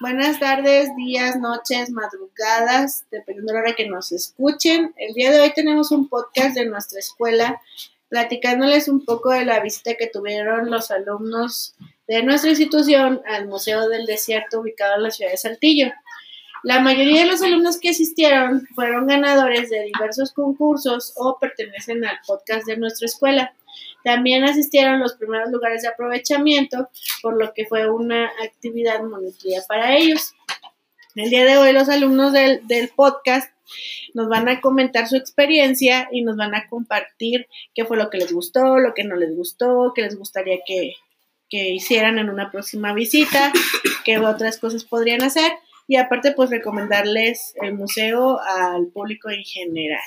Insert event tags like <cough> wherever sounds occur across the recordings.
Buenas tardes, días, noches, madrugadas, dependiendo de la hora que nos escuchen. El día de hoy tenemos un podcast de nuestra escuela platicándoles un poco de la visita que tuvieron los alumnos de nuestra institución al Museo del Desierto ubicado en la ciudad de Saltillo. La mayoría de los alumnos que asistieron fueron ganadores de diversos concursos o pertenecen al podcast de nuestra escuela. También asistieron los primeros lugares de aprovechamiento, por lo que fue una actividad monitoría para ellos. El día de hoy los alumnos del, del podcast nos van a comentar su experiencia y nos van a compartir qué fue lo que les gustó, lo que no les gustó, qué les gustaría que, que hicieran en una próxima visita, qué otras cosas podrían hacer y aparte pues recomendarles el museo al público en general.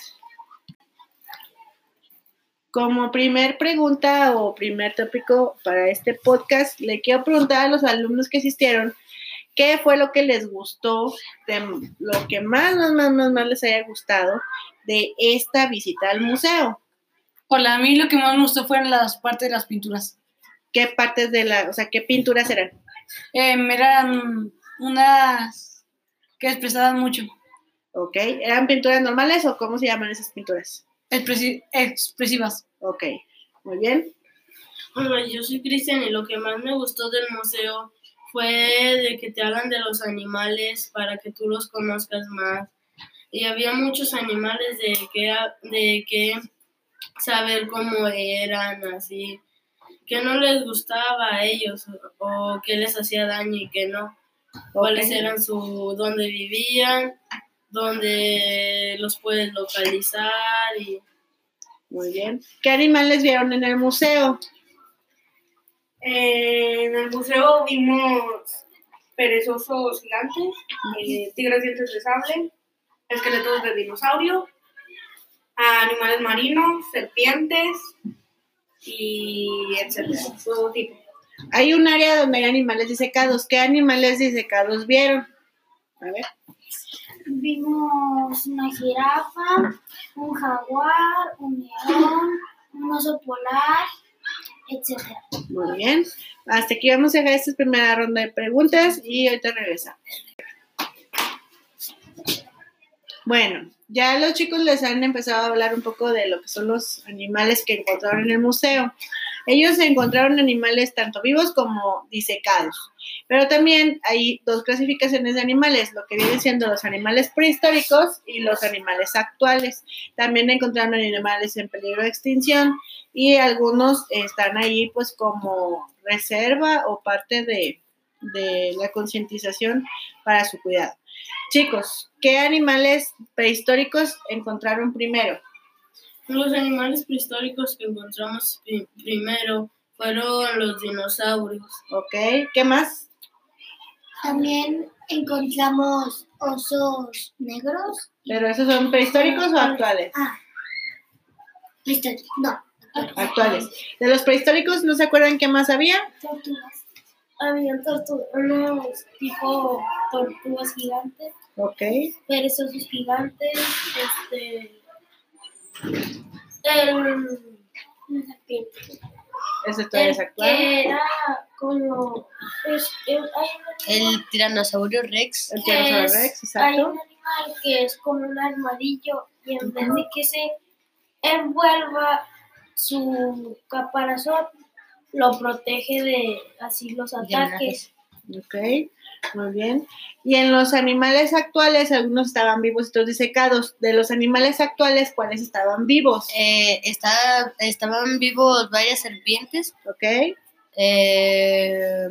Como primer pregunta o primer tópico para este podcast, le quiero preguntar a los alumnos que asistieron qué fue lo que les gustó, de lo que más, más, más, más, más les haya gustado de esta visita al museo. Hola, a mí lo que más me gustó fueron las partes de las pinturas. ¿Qué partes de la, o sea, qué pinturas eran? Eh, eran unas que expresaban mucho. Ok, ¿eran pinturas normales o cómo se llaman esas pinturas? Expresi- expresivas. Ok, muy bien. Hola, yo soy Cristian y lo que más me gustó del museo fue de que te hablan de los animales para que tú los conozcas más. Y había muchos animales de que, de que saber cómo eran, así, que no les gustaba a ellos o, o que les hacía daño y que no. Cuáles Ok. eran su, dónde vivían, dónde los puedes localizar y Muy bien. ¿Qué animales vieron en el museo? En el museo vimos perezosos gigantes, eh, tigres dientes de sable, esqueletos de dinosaurio, animales marinos, serpientes y etcétera, todo tipo. Hay un área donde hay animales disecados. ¿Qué animales disecados vieron? A ver. Vimos una jirafa, un jaguar, un león, un oso polar, etc. Muy bien. Hasta aquí vamos a dejar esta primera ronda de preguntas y ahorita regresamos. Bueno, ya los chicos les han empezado a hablar un poco de lo que son los animales que encontraron en el museo. Ellos encontraron animales tanto vivos como disecados, pero también hay dos clasificaciones de animales, lo que vienen siendo los animales prehistóricos y los animales actuales. También encontraron animales en peligro de extinción y algunos están ahí pues como reserva o parte de, de la concientización para su cuidado. Chicos, ¿qué animales prehistóricos encontraron primero? Los animales prehistóricos que encontramos pri- primero fueron los dinosaurios. ¿Ok? ¿Qué más? También encontramos osos negros. ¿Pero esos son prehistóricos o actuales? Ah, prehistóricos, no, Actuales. De los prehistóricos, ¿no se acuerdan qué más había? tortugas. Habían tortugas, unos tipo tortugas gigantes, Ok. perezosos gigantes, este, el, Una serpiente. Eso todavía es el actual. que era como, es, el- hay un El tiranosaurio Rex. El tiranosaurio es- Rex, Hay exacto. un animal que es como un armadillo y en vez de que se envuelva su caparazón, lo protege de así los ataques. Ok, muy bien. Y en los animales actuales, algunos estaban vivos y otros disecados. De los animales actuales, ¿cuáles estaban vivos? Eh, está- estaban vivos varias serpientes. Ok. Eh,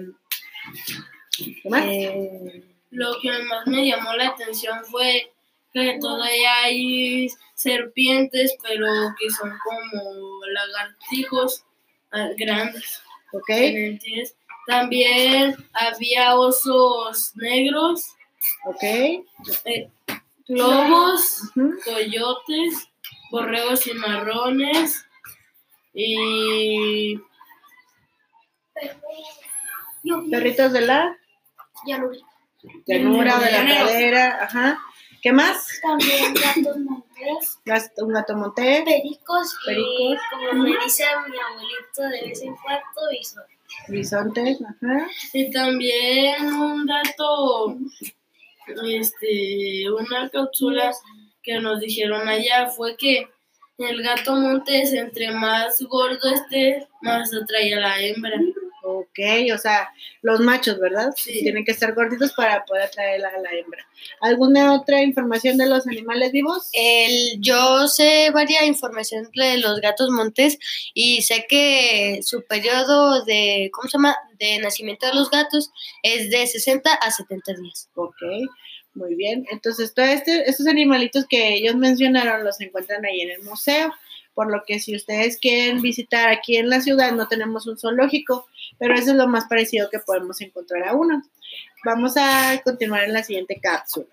¿Qué más? eh, Lo que más me llamó la atención fue que todavía hay serpientes, pero que son como lagartijos ah, grandes. ok. diferentes. También había osos negros, Ok. eh, lobos, Ujú. coyotes, borregos y marrones y Perritos de la llanura. llanura, de la pradera. Ajá. ¿Qué más? También gatos montés, Gas- Un gato montés. pericos, y Pericos. como me dice mi abuelito de vez en cuando, bisontes. Bisontes. Y también un dato, este, una cápsula que nos dijeron allá fue que el gato montés, entre más gordo esté, más atrae a la hembra. Ok, o sea, los machos, ¿verdad? Sí. Tienen que estar gorditos para poder atraer a la hembra. ¿Alguna otra información de los animales vivos? El, yo sé varias información de los gatos montés y sé que su periodo de, ¿cómo se llama? De nacimiento de los gatos es de 60 a 70 días. Ok, muy bien. Entonces, todos este, estos animalitos que ellos mencionaron los encuentran ahí en el museo. Por lo que si ustedes quieren visitar aquí en la ciudad, no tenemos un zoológico, pero eso es lo más parecido que podemos encontrar a uno. Vamos a continuar en la siguiente cápsula.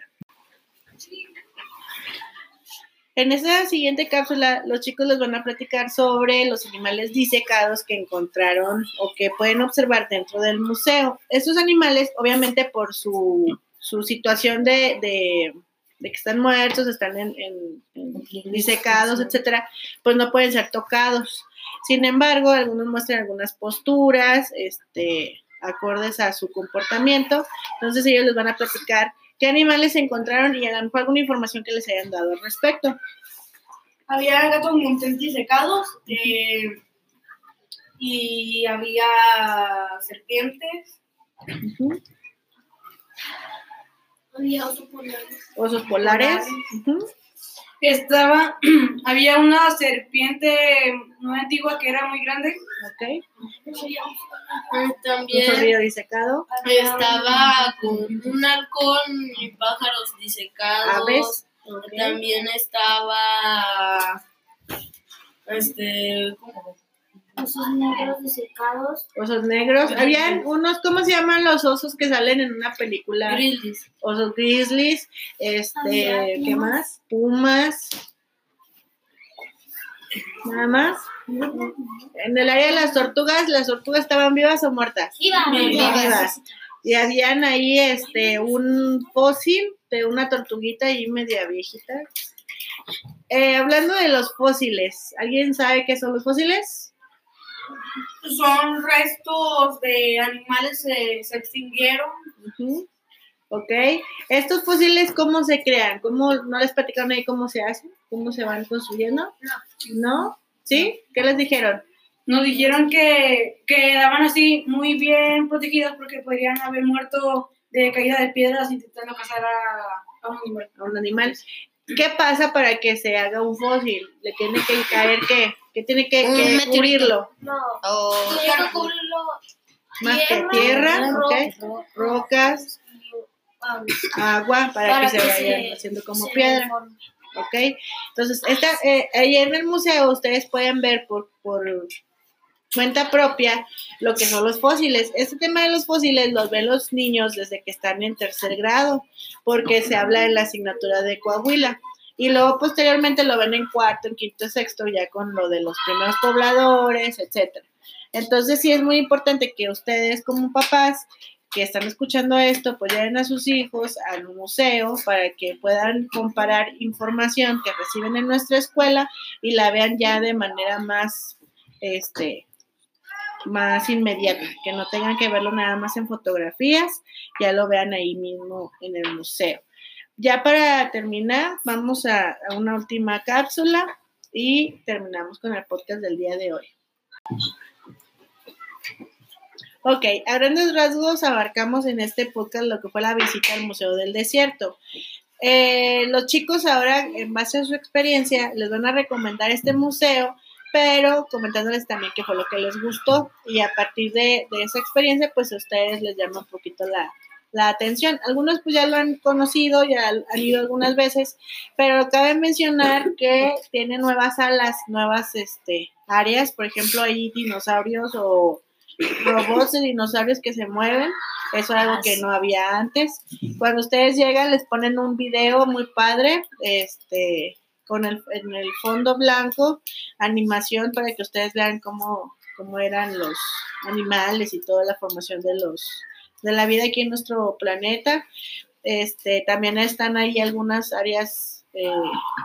En esta siguiente cápsula, los chicos les van a platicar sobre los animales disecados que encontraron o que pueden observar dentro del museo. Estos animales, obviamente, por su, su situación de, de, de, que están muertos, están en, en, en disecados, etcétera, pues no pueden ser tocados. Sin embargo, algunos muestran algunas posturas, este, acordes a su comportamiento. Entonces ellos les van a platicar qué animales se encontraron y hagan alguna información que les hayan dado al respecto. Había gatos montés disecados eh, y había serpientes. Uh -huh. Había osos polares. Osos polares. Uh -huh. Estaba, <clears throat> había una serpiente muy antigua que era muy grande. Ok. También Un zorrillo disecado. estaba con un halcón y pájaros disecados. Aves. Okay. También estaba este ¿cómo? Osos negros disecados. Osos negros. Habían unos, ¿cómo se llaman los osos que salen en una película? Grizzlies. Osos grizzlies. Este, ¿qué más? Pumas. Nada más. En el área de las tortugas, ¿las tortugas estaban vivas o muertas? Vivas. Vivas. Y habían ahí este un fósil de una tortuguita ahí media viejita. Eh, hablando de los fósiles, ¿alguien sabe qué son los fósiles? Son restos de animales que se extinguieron. Uh -huh. Ok. ¿Estos fósiles cómo se crean? ¿Cómo, ¿No les platicaron ahí cómo se hacen? ¿Cómo se van construyendo? No. ¿No? ¿Sí? ¿Qué les dijeron? Nos dijeron que quedaban así muy bien protegidos porque podrían haber muerto de caída de piedras intentando cazar a, a un animal. A un animal. ¿Qué pasa para que se haga un fósil? ¿Le tiene que caer qué? ¿Qué tiene que, que cubrirlo? No. Oh. Tiene que cubrirlo Más que tierra, okay. rocas, agua, para, para que, se vayan se, haciendo como se piedra. deforme. ¿Ok? Entonces, esta, eh, ahí en el museo ustedes pueden ver por, por cuenta propia lo que son los fósiles. Este tema de los fósiles los ven los niños desde que están en tercer grado, porque se habla en la asignatura de Coahuila. Y luego posteriormente lo ven en cuarto, en quinto, sexto, ya con lo de los primeros pobladores, etcétera. Entonces sí es muy importante que ustedes como papás que están escuchando esto, pues lleven a sus hijos al museo para que puedan comparar información que reciben en nuestra escuela y la vean ya de manera más, este, más inmediata, que no tengan que verlo nada más en fotografías, ya lo vean ahí mismo en el museo. Ya para terminar, vamos a, una última cápsula y terminamos con el podcast del día de hoy. Ok, a grandes rasgos abarcamos en este podcast lo que fue la visita al Museo del Desierto. Eh, los chicos ahora, en base a su experiencia, les van a recomendar este museo, pero comentándoles también qué fue lo que les gustó y a partir de, esa experiencia, pues a ustedes les llama un poquito la, la atención. Algunos pues ya lo han conocido, ya han ido algunas veces, pero cabe mencionar que tiene nuevas salas, nuevas este, áreas, por ejemplo, hay dinosaurios o robots de dinosaurios que se mueven, eso es algo que no había antes. Cuando ustedes llegan les ponen un video muy padre, este, con el, en el fondo blanco, animación para que ustedes vean cómo, cómo eran los animales y toda la formación de los de la vida aquí en nuestro planeta. Este, también están ahí algunas áreas eh,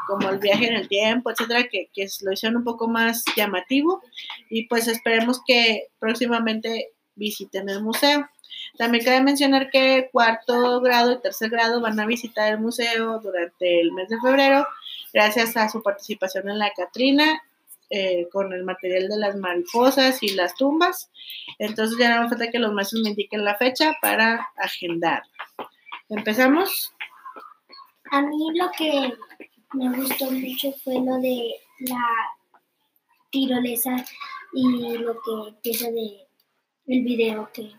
como el viaje en el tiempo, etcétera, que, que, lo hicieron un poco más llamativo y pues esperemos que próximamente visiten el museo. También cabe mencionar que cuarto grado y tercer grado van a visitar el museo durante el mes de febrero, gracias a su participación en la Catrina, eh, con el material de las mariposas y las tumbas. Entonces ya no falta que los maestros me indiquen la fecha para agendar. ¿Empezamos? A mí lo que me gustó mucho fue lo de la tirolesa y lo que empieza de el video que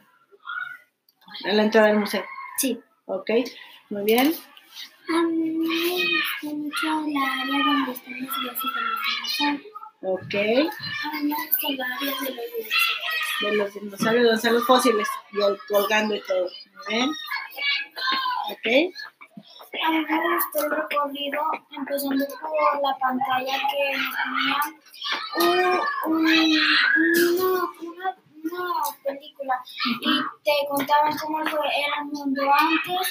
A la entrada del museo. sí. Ok, muy bien. A mí me gustó mucho la área donde están los huesos de los dinosaurios. Ok, A mí me gustó la área de los dinosaurios. de los dinosaurios, donde están los fósiles y el colgando y todo. Bien. Ok, A mí me gustó el recorrido, empezando por la pantalla que nos ponían un- un- una, una, una película y te contaban cómo fue, era el mundo antes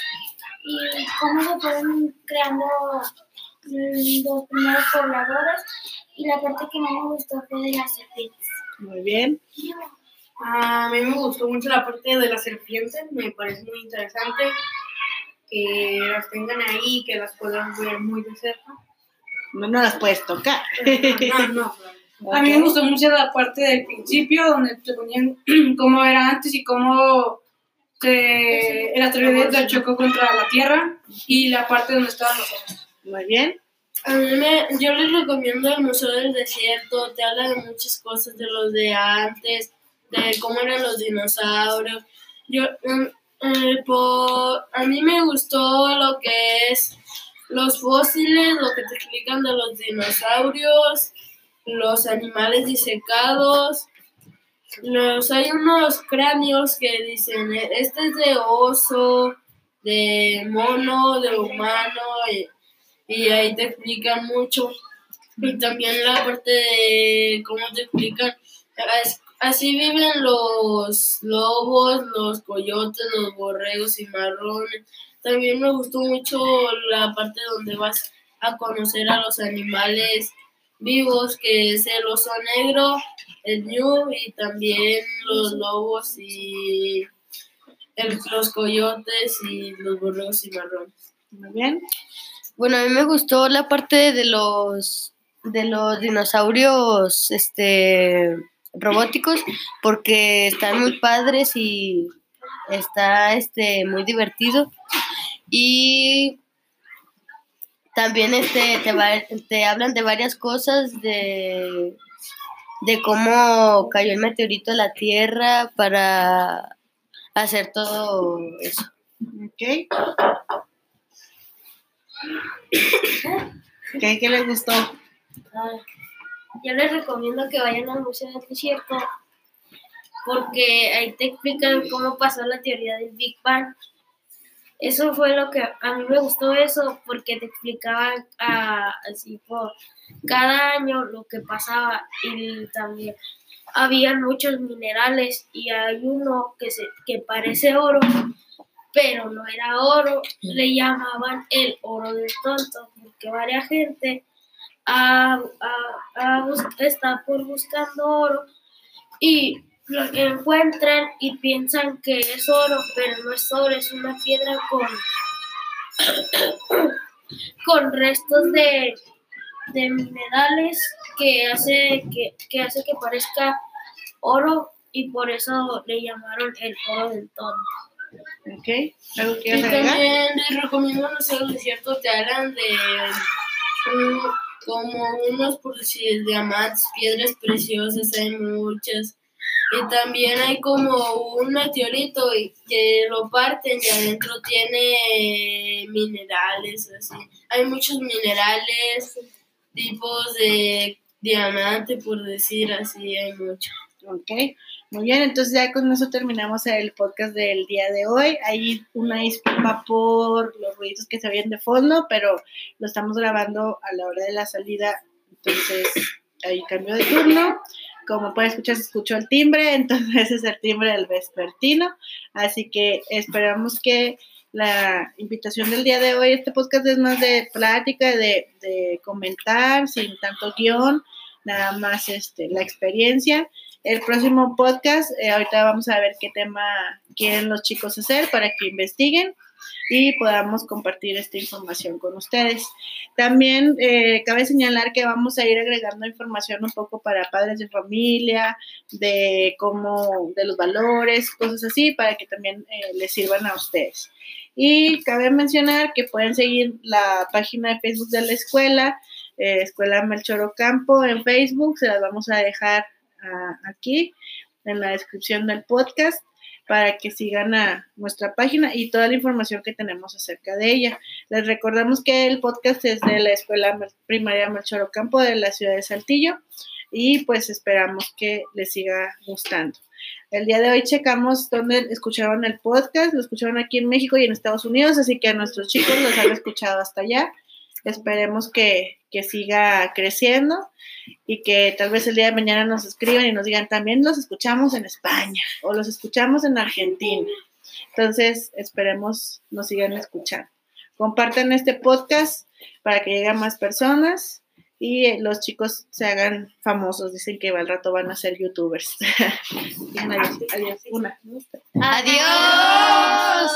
y cómo se fueron creando mm, los primeros pobladores y la parte que más me gustó fue de las serpientes. muy bien. A mí me gustó mucho la parte de las serpientes, me parece muy interesante que las tengan ahí, que las puedan ver muy de cerca. No, no las puedes tocar. No, no. A mí me gustó mucho la parte del principio, donde te ponían <clears throat> cómo era antes y cómo se, el asteroide chocó contra la Tierra y la parte donde estaban los ojos. Muy bien. A mí me, yo les recomiendo el Museo del Desierto, te habla de muchas cosas de los de antes, de cómo eran los dinosaurios. Yo, mm, eh, por, a mí me gustó lo que es los fósiles, lo que te explican de los dinosaurios, los animales disecados. Los, hay unos cráneos que dicen, eh, este es de oso, de mono, de humano, y, ahí te explican mucho. Y también la parte de cómo te explican, así viven los lobos, los coyotes, los borregos y marrones. También me gustó mucho la parte donde vas a conocer a los animales vivos, que es el oso negro, el ñu y también los lobos y el- los coyotes y los borregos y marrones. Muy bien. Bueno, a mí me gustó la parte de los de los dinosaurios este robóticos porque están muy padres y está este muy divertido y también este te, va- te hablan de varias cosas de de cómo cayó el meteorito a la Tierra para hacer todo eso. Ok. ¿Qué, qué les gustó? Ah, Yo les recomiendo que vayan al Museo del Desierto porque ahí te explican cómo pasó la teoría del Big Bang. Eso fue lo que a mí me gustó eso porque te explicaban ah, así por cada año lo que pasaba y también había muchos minerales y hay uno que se que parece oro pero no era oro, le llamaban el oro del tonto porque varias gente a, a- a bus- está por buscando oro y lo encuentran y piensan que es oro, pero no es oro, es una piedra con, <coughs> con restos de, de minerales que hace que, que hace que parezca oro y por eso le llamaron el oro del tonto. Ok. ¿Algo agregar? también les recomiendo no sé, el desierto, te de mm, como unos, por decir, diamantes, piedras preciosas, hay muchas. Y también hay como un meteorito que lo parten y adentro tiene minerales, así. Hay muchos minerales, tipos de diamante, por decir así, hay muchos. Ok, muy bien, entonces ya con eso terminamos el podcast del día de hoy. Hay una disculpa por los ruidos que se oyen de fondo, pero lo estamos grabando a la hora de la salida, entonces hay cambio de turno. Como pueden escuchar, se escuchó el timbre, <laughs> entonces es el timbre del vespertino. Así que esperamos que la invitación del día de hoy, este podcast es más de plática, de, de comentar, sin tanto guion, nada más este, la experiencia el próximo podcast, eh, ahorita vamos a ver qué tema quieren los chicos hacer para que investiguen y podamos compartir esta información con ustedes. También eh, cabe señalar que vamos a ir agregando información un poco para padres de familia, de cómo, de los valores, cosas así, para que también eh, les sirvan a ustedes. Y cabe mencionar que pueden seguir la página de Facebook de la escuela, eh, Escuela Melchor Ocampo en Facebook, se las vamos a dejar ah, aquí en la descripción del podcast para que sigan a nuestra página y toda la información que tenemos acerca de ella. Les recordamos que el podcast es de la Escuela Primaria Melchor Ocampo de la ciudad de Saltillo y pues esperamos que les siga gustando. El día de hoy checamos dónde escucharon el podcast, lo escucharon aquí en México y en Estados Unidos, así que a nuestros chicos los han escuchado hasta allá. Esperemos que, que siga creciendo y que tal vez el día de mañana nos escriban y nos digan, también los escuchamos en España o los escuchamos en Argentina. Entonces, esperemos nos sigan escuchando. Compartan este podcast para que lleguen más personas y los chicos se hagan famosos. Dicen que al rato van a ser youtubers. <laughs> adiós. Una. Adiós.